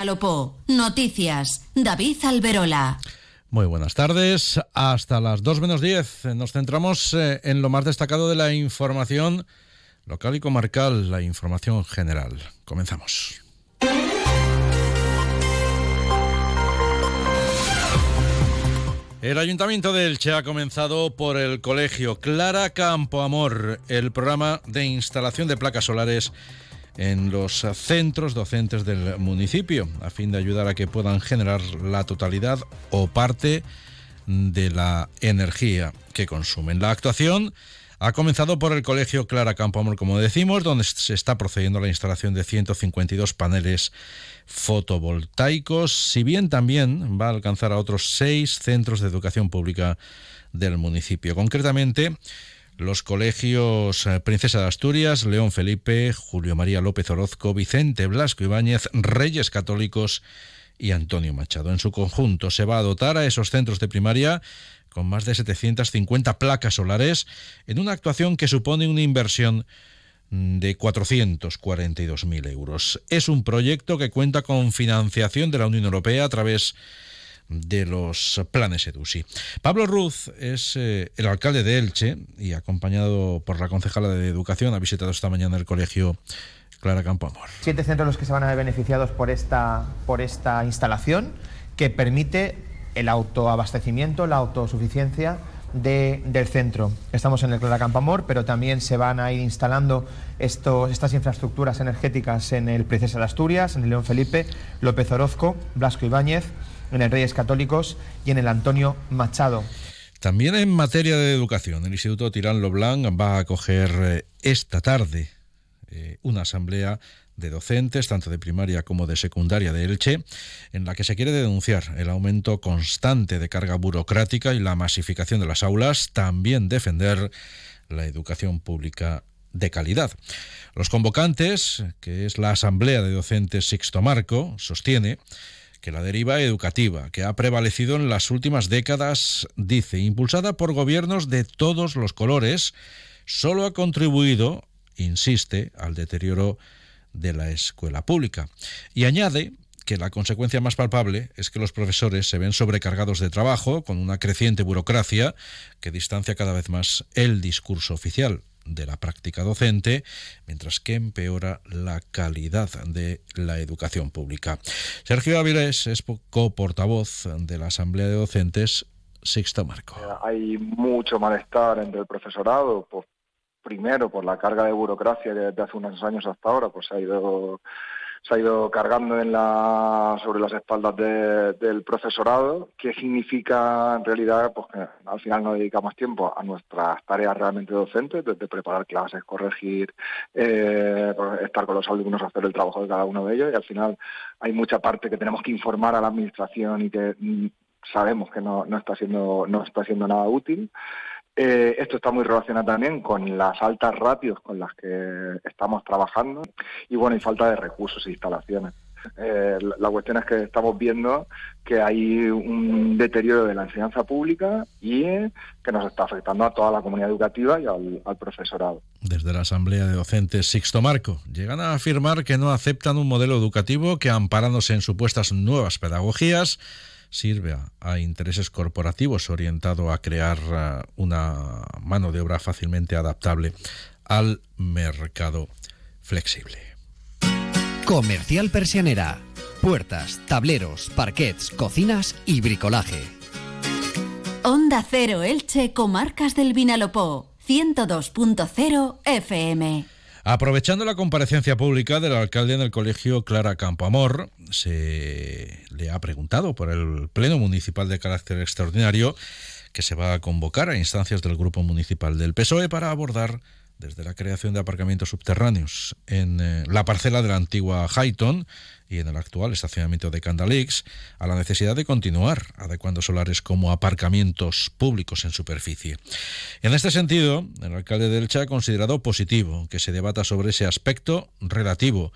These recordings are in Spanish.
Alopó, noticias, David Alberola. Muy buenas tardes. Hasta las 2 menos 10 nos centramos eh, en lo más destacado de la información local y comarcal, la información general. Comenzamos. El Ayuntamiento de Elche ha comenzado por el colegio Clara Campo Amor el programa de instalación de placas solares en los centros docentes del municipio, a fin de ayudar a que puedan generar la totalidad o parte de la energía que consumen. La actuación ha comenzado por el Colegio Clara Campoamor, como decimos, donde se está procediendo a la instalación de 152 paneles fotovoltaicos, si bien también va a alcanzar a otros seis centros de educación pública del municipio. Concretamente, los colegios eh, Princesa de Asturias, León Felipe, Julio María López Orozco, Vicente Blasco Ibáñez, Reyes Católicos y Antonio Machado. En su conjunto se va a dotar a esos centros de primaria con más de 750 placas solares en una actuación que supone una inversión de 442.000 euros. Es un proyecto que cuenta con financiación de la Unión Europea a través de de los planes EDUSI. Pablo Ruz es eh, el alcalde de Elche y acompañado por la concejala de Educación ha visitado esta mañana el colegio Clara Campo Amor. Siete centros los que se van a ver beneficiados por esta, por esta instalación que permite el autoabastecimiento, la autosuficiencia del centro. Estamos en el Clara Amor, pero también se van a ir instalando estas infraestructuras energéticas en el Princesa de Asturias, en el León Felipe, López Orozco, Blasco Ibáñez, en el Reyes Católicos y en el Antonio Machado. También en materia de educación, el Instituto Tirán Loblanc va a acoger eh, esta tarde eh, una asamblea de docentes, tanto de primaria como de secundaria de Elche, en la que se quiere denunciar el aumento constante de carga burocrática y la masificación de las aulas, también defender la educación pública de calidad. Los convocantes, que es la Asamblea de Docentes Sixto Marco, sostiene que la deriva educativa, que ha prevalecido en las últimas décadas, dice, impulsada por gobiernos de todos los colores, solo ha contribuido, insiste, al deterioro de la escuela pública. Y añade que la consecuencia más palpable es que los profesores se ven sobrecargados de trabajo, con una creciente burocracia que distancia cada vez más el discurso oficial de la práctica docente, mientras que empeora la calidad de la educación pública. Sergio Avilés es coportavoz de la Asamblea de Docentes Sixto Marco. Eh, hay mucho malestar entre el profesorado, pues, primero por la carga de burocracia que desde hace unos años hasta ahora pues ha ido se ha ido cargando sobre las espaldas del profesorado, que significa en realidad pues, que al final no dedicamos tiempo a nuestras tareas realmente docentes, desde preparar clases, corregir, eh, pues, estar con los alumnos, hacer el trabajo de cada uno de ellos, y al final hay mucha parte que tenemos que informar a la administración y que mm, sabemos que no, no está siendo no está siendo nada útil eh, esto está muy relacionado también con las altas ratios con las que estamos trabajando y bueno, y falta de recursos e instalaciones. Eh, la cuestión es que estamos viendo que hay un deterioro de la enseñanza pública y que nos está afectando a toda la comunidad educativa y al, al, profesorado. Desde la Asamblea de Docentes Sixto Marco llegan a afirmar que no aceptan un modelo educativo que, amparándose en supuestas nuevas pedagogías, sirve a, intereses corporativos orientado a crear uh, una mano de obra fácilmente adaptable al mercado flexible. Comercial Persianera. Puertas, tableros, parquets, cocinas y bricolaje. Onda Cero Elche, Comarcas del Vinalopó. 102.0 FM. Aprovechando la comparecencia pública del alcalde en el colegio Clara Campoamor, se le ha preguntado por el Pleno Municipal de carácter extraordinario que se va a convocar a instancias del Grupo Municipal del PSOE para abordar desde la creación de aparcamientos subterráneos en eh, la parcela de la antigua Highton y en el actual estacionamiento de Candalix, a la necesidad de continuar adecuando solares como aparcamientos públicos en superficie. En este sentido, el alcalde de Elche ha considerado positivo que se debata sobre ese aspecto relativo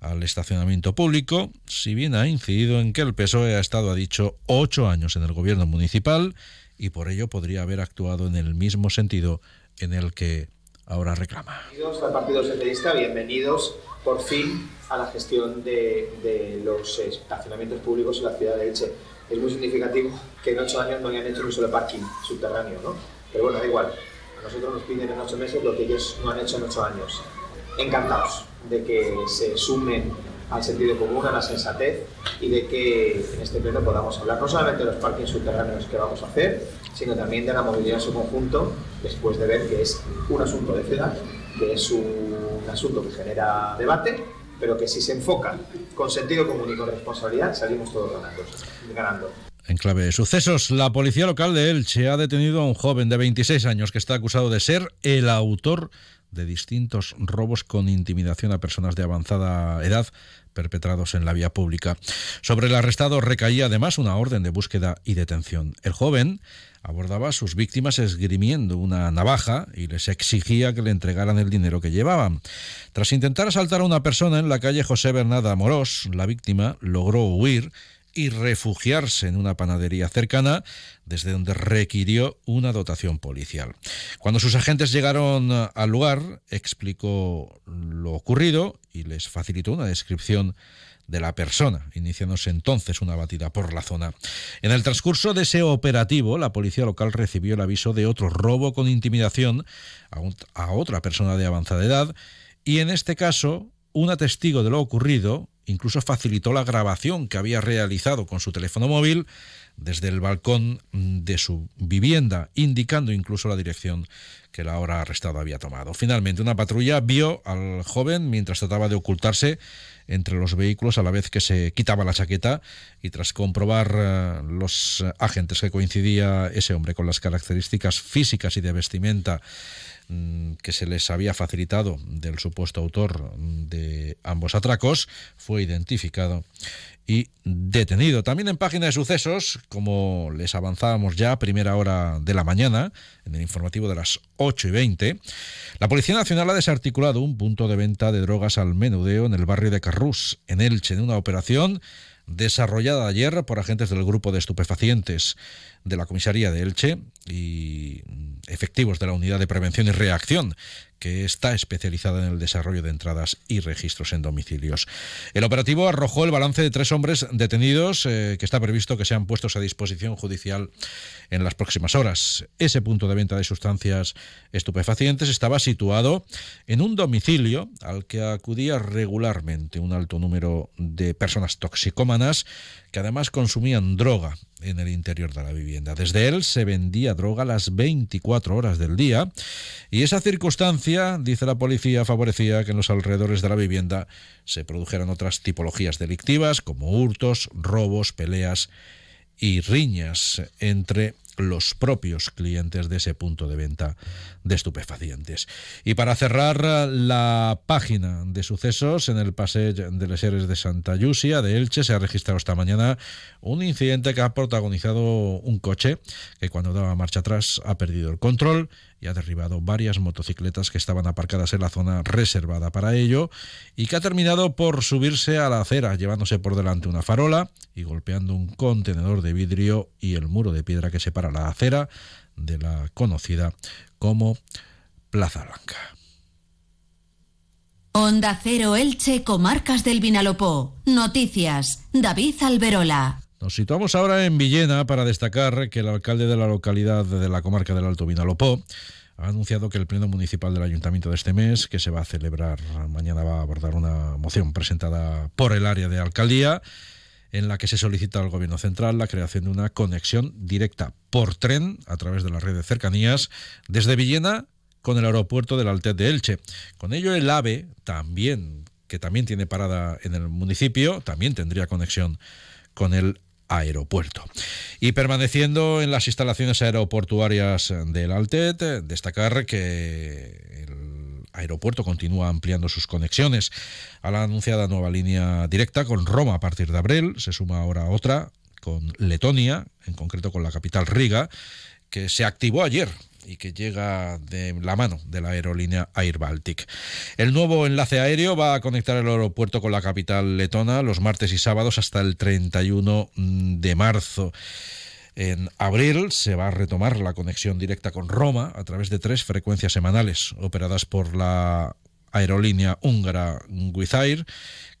al estacionamiento público, si bien ha incidido en que el PSOE ha estado, ha dicho, ocho años en el gobierno municipal y por ello podría haber actuado en el mismo sentido en el que ahora reclama. Bienvenidos al Partido Socialista, bienvenidos por fin a la gestión de, de los estacionamientos públicos en la ciudad de Elche. Es muy significativo que en ocho años no hayan hecho un solo parking subterráneo, ¿no? Pero bueno, da igual. A nosotros nos piden en ocho meses lo que ellos no han hecho en ocho años. Encantados de que se sumen al sentido común, a la sensatez y de que en este pleno podamos hablar no solamente de los parkings subterráneos que vamos a hacer, sino también de la movilidad en su conjunto, después de ver que es un asunto de ciudad, que es un asunto que genera debate, pero que si se enfoca con sentido común y con responsabilidad, salimos todos ganando. ganando. En clave de sucesos, la policía local de Elche ha detenido a un joven de 26 años que está acusado de ser el autor de distintos robos con intimidación a personas de avanzada edad perpetrados en la vía pública. Sobre el arrestado recaía además una orden de búsqueda y detención. El joven abordaba a sus víctimas esgrimiendo una navaja y les exigía que le entregaran el dinero que llevaban. Tras intentar asaltar a una persona en la calle José Bernada Morós, la víctima logró huir y refugiarse en una panadería cercana, desde donde requirió una dotación policial. Cuando sus agentes llegaron al lugar, explicó lo ocurrido y les facilitó una descripción de la persona, iniciándose entonces una batida por la zona. En el transcurso de ese operativo, la policía local recibió el aviso de otro robo con intimidación a, otra persona de avanzada edad y en este caso, una testigo de lo ocurrido incluso facilitó la grabación que había realizado con su teléfono móvil desde el balcón de su vivienda, indicando incluso la dirección que la hora arrestada había tomado. Finalmente, una patrulla vio al joven mientras trataba de ocultarse entre los vehículos a la vez que se quitaba la chaqueta y tras comprobar eh, los agentes que coincidía ese hombre con las características físicas y de vestimenta que se les había facilitado del supuesto autor de ambos atracos fue identificado y detenido. También en página de sucesos, como les avanzábamos ya a primera hora de la mañana, en el informativo de las 8 y 20, la Policía Nacional ha desarticulado un punto de venta de drogas al menudeo en el barrio de Carrús, en Elche, en una operación desarrollada ayer por agentes del grupo de estupefacientes de la comisaría de Elche y efectivos de la Unidad de Prevención y Reacción, que está especializada en el desarrollo de entradas y registros en domicilios. El operativo arrojó el balance de tres hombres detenidos eh, que está previsto que sean puestos a disposición judicial en las próximas horas. Ese punto de venta de sustancias estupefacientes estaba situado en un domicilio al que acudía regularmente un alto número de personas toxicómanas que además consumían droga en el interior de la vivienda. Desde él se vendía droga las 24 horas del día y esa circunstancia, dice la policía, favorecía que en los alrededores de la vivienda se produjeran otras tipologías delictivas como hurtos, robos, peleas y riñas entre los propios clientes de ese punto de venta de estupefacientes. Y para cerrar la página de sucesos en el Paseo de les Heres de Santa Yusia de Elche se ha registrado esta mañana un incidente que ha protagonizado un coche que cuando daba marcha atrás ha perdido el control y ha derribado varias motocicletas que estaban aparcadas en la zona reservada para ello y que ha terminado por subirse a la acera llevándose por delante una farola y golpeando un contenedor de vidrio y el muro de piedra que separa la acera de la conocida como Plaza Blanca. Onda Cero Elche, Comarcas del Vinalopó. Noticias. David Alberola. Nos situamos ahora en Villena para destacar que el alcalde de la localidad de la comarca del Alto Vinalopó ha anunciado que el Pleno Municipal del Ayuntamiento de este mes, que se va a celebrar mañana, va a abordar una moción presentada por el área de alcaldía en la que se solicita al Gobierno Central la creación de una conexión directa por tren a través de la red de cercanías desde Villena con el aeropuerto del Altet de Elche. Con ello el AVE también, que también tiene parada en el municipio, también tendría conexión con el aeropuerto. Y permaneciendo en las instalaciones aeroportuarias del Altet, destacar que el aeropuerto continúa ampliando sus conexiones a la anunciada nueva línea directa con Roma a partir de abril. Se suma ahora otra con Letonia, en concreto con la capital Riga, que se activó ayer y que llega de la mano de la aerolínea Air Baltic. El nuevo enlace aéreo va a conectar el aeropuerto con la capital letona los martes y sábados hasta el 31 de marzo. En abril se va a retomar la conexión directa con Roma a través de tres frecuencias semanales operadas por la aerolínea húngara Wizz Air,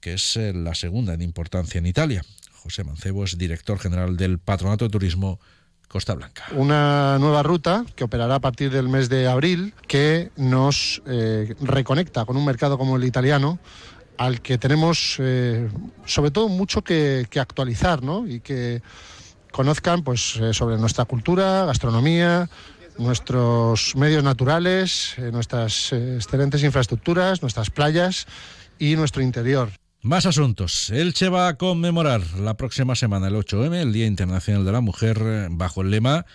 que es eh, la segunda en importancia en Italia. José Mancebo es director general del Patronato de Turismo Costa Blanca. Una nueva ruta que operará a partir del mes de abril que nos eh, reconecta con un mercado como el italiano al que tenemos eh, sobre todo mucho que, que actualizar ¿no? y que conozcan pues, eh, sobre nuestra cultura, gastronomía, nuestros medios naturales, eh, nuestras eh, excelentes infraestructuras, nuestras playas y nuestro interior. Más asuntos. Elche va a conmemorar la próxima semana, el 8M, el Día Internacional de la Mujer, bajo el lema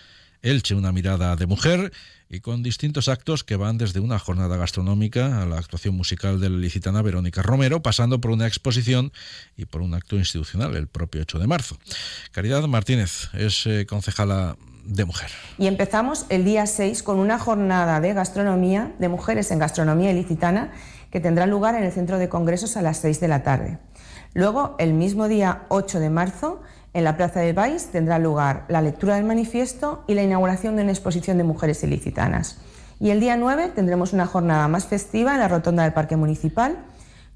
Elche, una mirada de mujer y con distintos actos que van desde una jornada gastronómica a la actuación musical de la licitana Verónica Romero, pasando por una exposición y por un acto institucional el propio 8 de marzo. Caridad Martínez es eh, concejala de mujer. Y empezamos el día 6 con una jornada de gastronomía, de mujeres en gastronomía ilicitana, que tendrá lugar en el Centro de Congresos a las 6 de la tarde. Luego, el mismo día 8 de marzo, en la Plaza de Baix tendrá lugar la lectura del manifiesto y la inauguración de una exposición de mujeres ilicitanas. Y el día 9 tendremos una jornada más festiva en la rotonda del Parque Municipal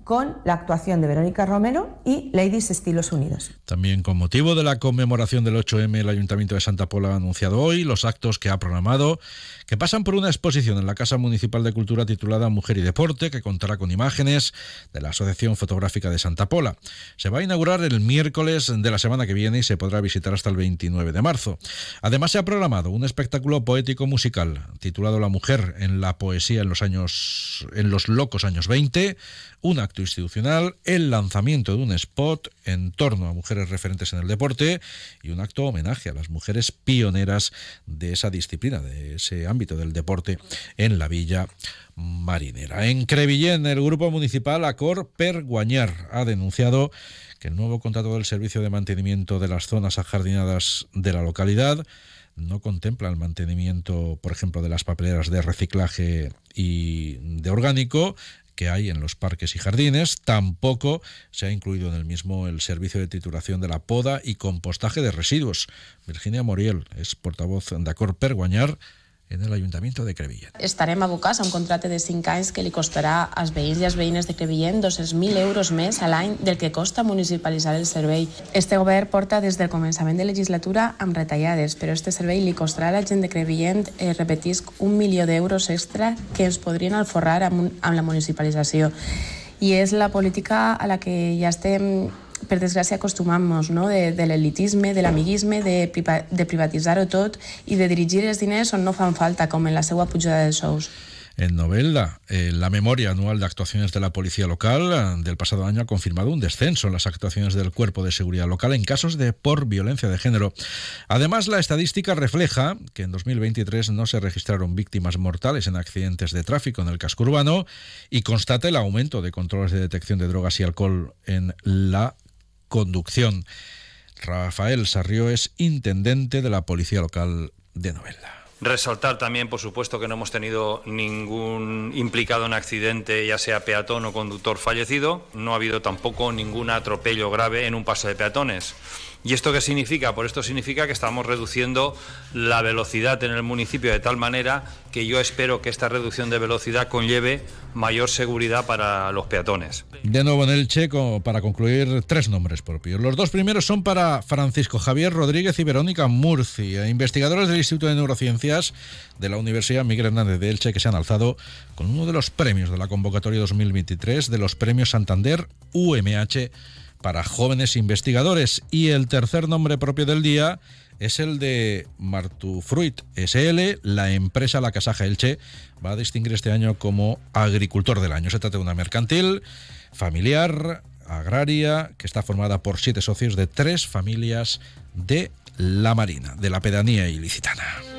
con la actuación de Verónica Romero y Ladies Estilos Unidos. También con motivo de la conmemoración del 8M, el Ayuntamiento de Santa Pola ha anunciado hoy los actos que ha programado, que pasan por una exposición en la Casa Municipal de Cultura titulada Mujer y Deporte, que contará con imágenes de la Asociación Fotográfica de Santa Pola. Se va a inaugurar el miércoles de la semana que viene y se podrá visitar hasta el 29 de marzo. Además, se ha programado un espectáculo poético musical titulado La Mujer en la poesía en los años en los locos años 20, un acto institucional, el lanzamiento de un spot en torno a mujeres referentes en el deporte y un acto homenaje a las mujeres pioneras de esa disciplina, de ese ámbito del deporte en la villa marinera. En Crevillén, el grupo municipal Acor Per Guañar ha denunciado que el nuevo contrato del servicio de mantenimiento de las zonas ajardinadas de la localidad no contempla el mantenimiento, por ejemplo, de las papeleras de reciclaje y de orgánico, que hay en los parques y jardines. Tampoco se ha incluido en el mismo el servicio de titulación de la poda y compostaje de residuos. Virginia Moriel es portavoz de Acor per Guanyar en el Ayuntamiento de Crevillent. Estarem abocats a un contracte de 5 anys que li costarà als veïns i als veïnes de Crevillent 200.000 euros més a l'any del que costa municipalitzar el servei. Este govern porta des del començament de legislatura amb retallades, però este servei li costarà a la gent de Crevillent, eh, repetisc, un milió d'euros extra que ens podrien alforrar amb, amb la municipalització. I és la política a la que ja estem per desgràcia acostumam-nos no? de, de l'elitisme, de l'amiguisme, de, de privatitzar-ho tot i de dirigir els diners on no fan falta, com en la seva pujada de sous. En Novelda, eh, la memoria anual de actuaciones de la policía local eh, del pasado año ha confirmado un descenso en las actuaciones del Cuerpo de Seguridad Local en casos de por violencia de género. Además, la estadística refleja que en 2023 no se registraron víctimas mortales en accidentes de tráfico en el casco urbano y constata el aumento de controles de detección de drogas y alcohol en la conducción. Rafael Sarrió es intendente de la Policía Local de Novelda. Resaltar también, por supuesto, que no hemos tenido ningún implicado en accidente, ya sea peatón o conductor fallecido. No ha habido tampoco ningún atropello grave en un paso de peatones. ¿Y esto qué significa? Por esto significa que estamos reduciendo la velocidad en el municipio de tal manera que yo espero que esta reducción de velocidad conlleve mayor seguridad para los peatones. De nuevo en el checo, para concluir, tres nombres propios. Los dos primeros son para Francisco Javier Rodríguez y Verónica Murcia, investigadores del Instituto de Neurociencias de la Universidad Miguel Hernández de Elche, que se han alzado con uno de los premios de la convocatoria 2023 de los premios Santander UMH para jóvenes investigadores. Y el tercer nombre propio del día es el de Martufruit SL, la empresa La Casaja Elche va a distinguir este año como agricultor del año. Se trata de una mercantil, familiar, agraria, que está formada por siete socios de tres familias de la Marina, de la pedanía ilicitana.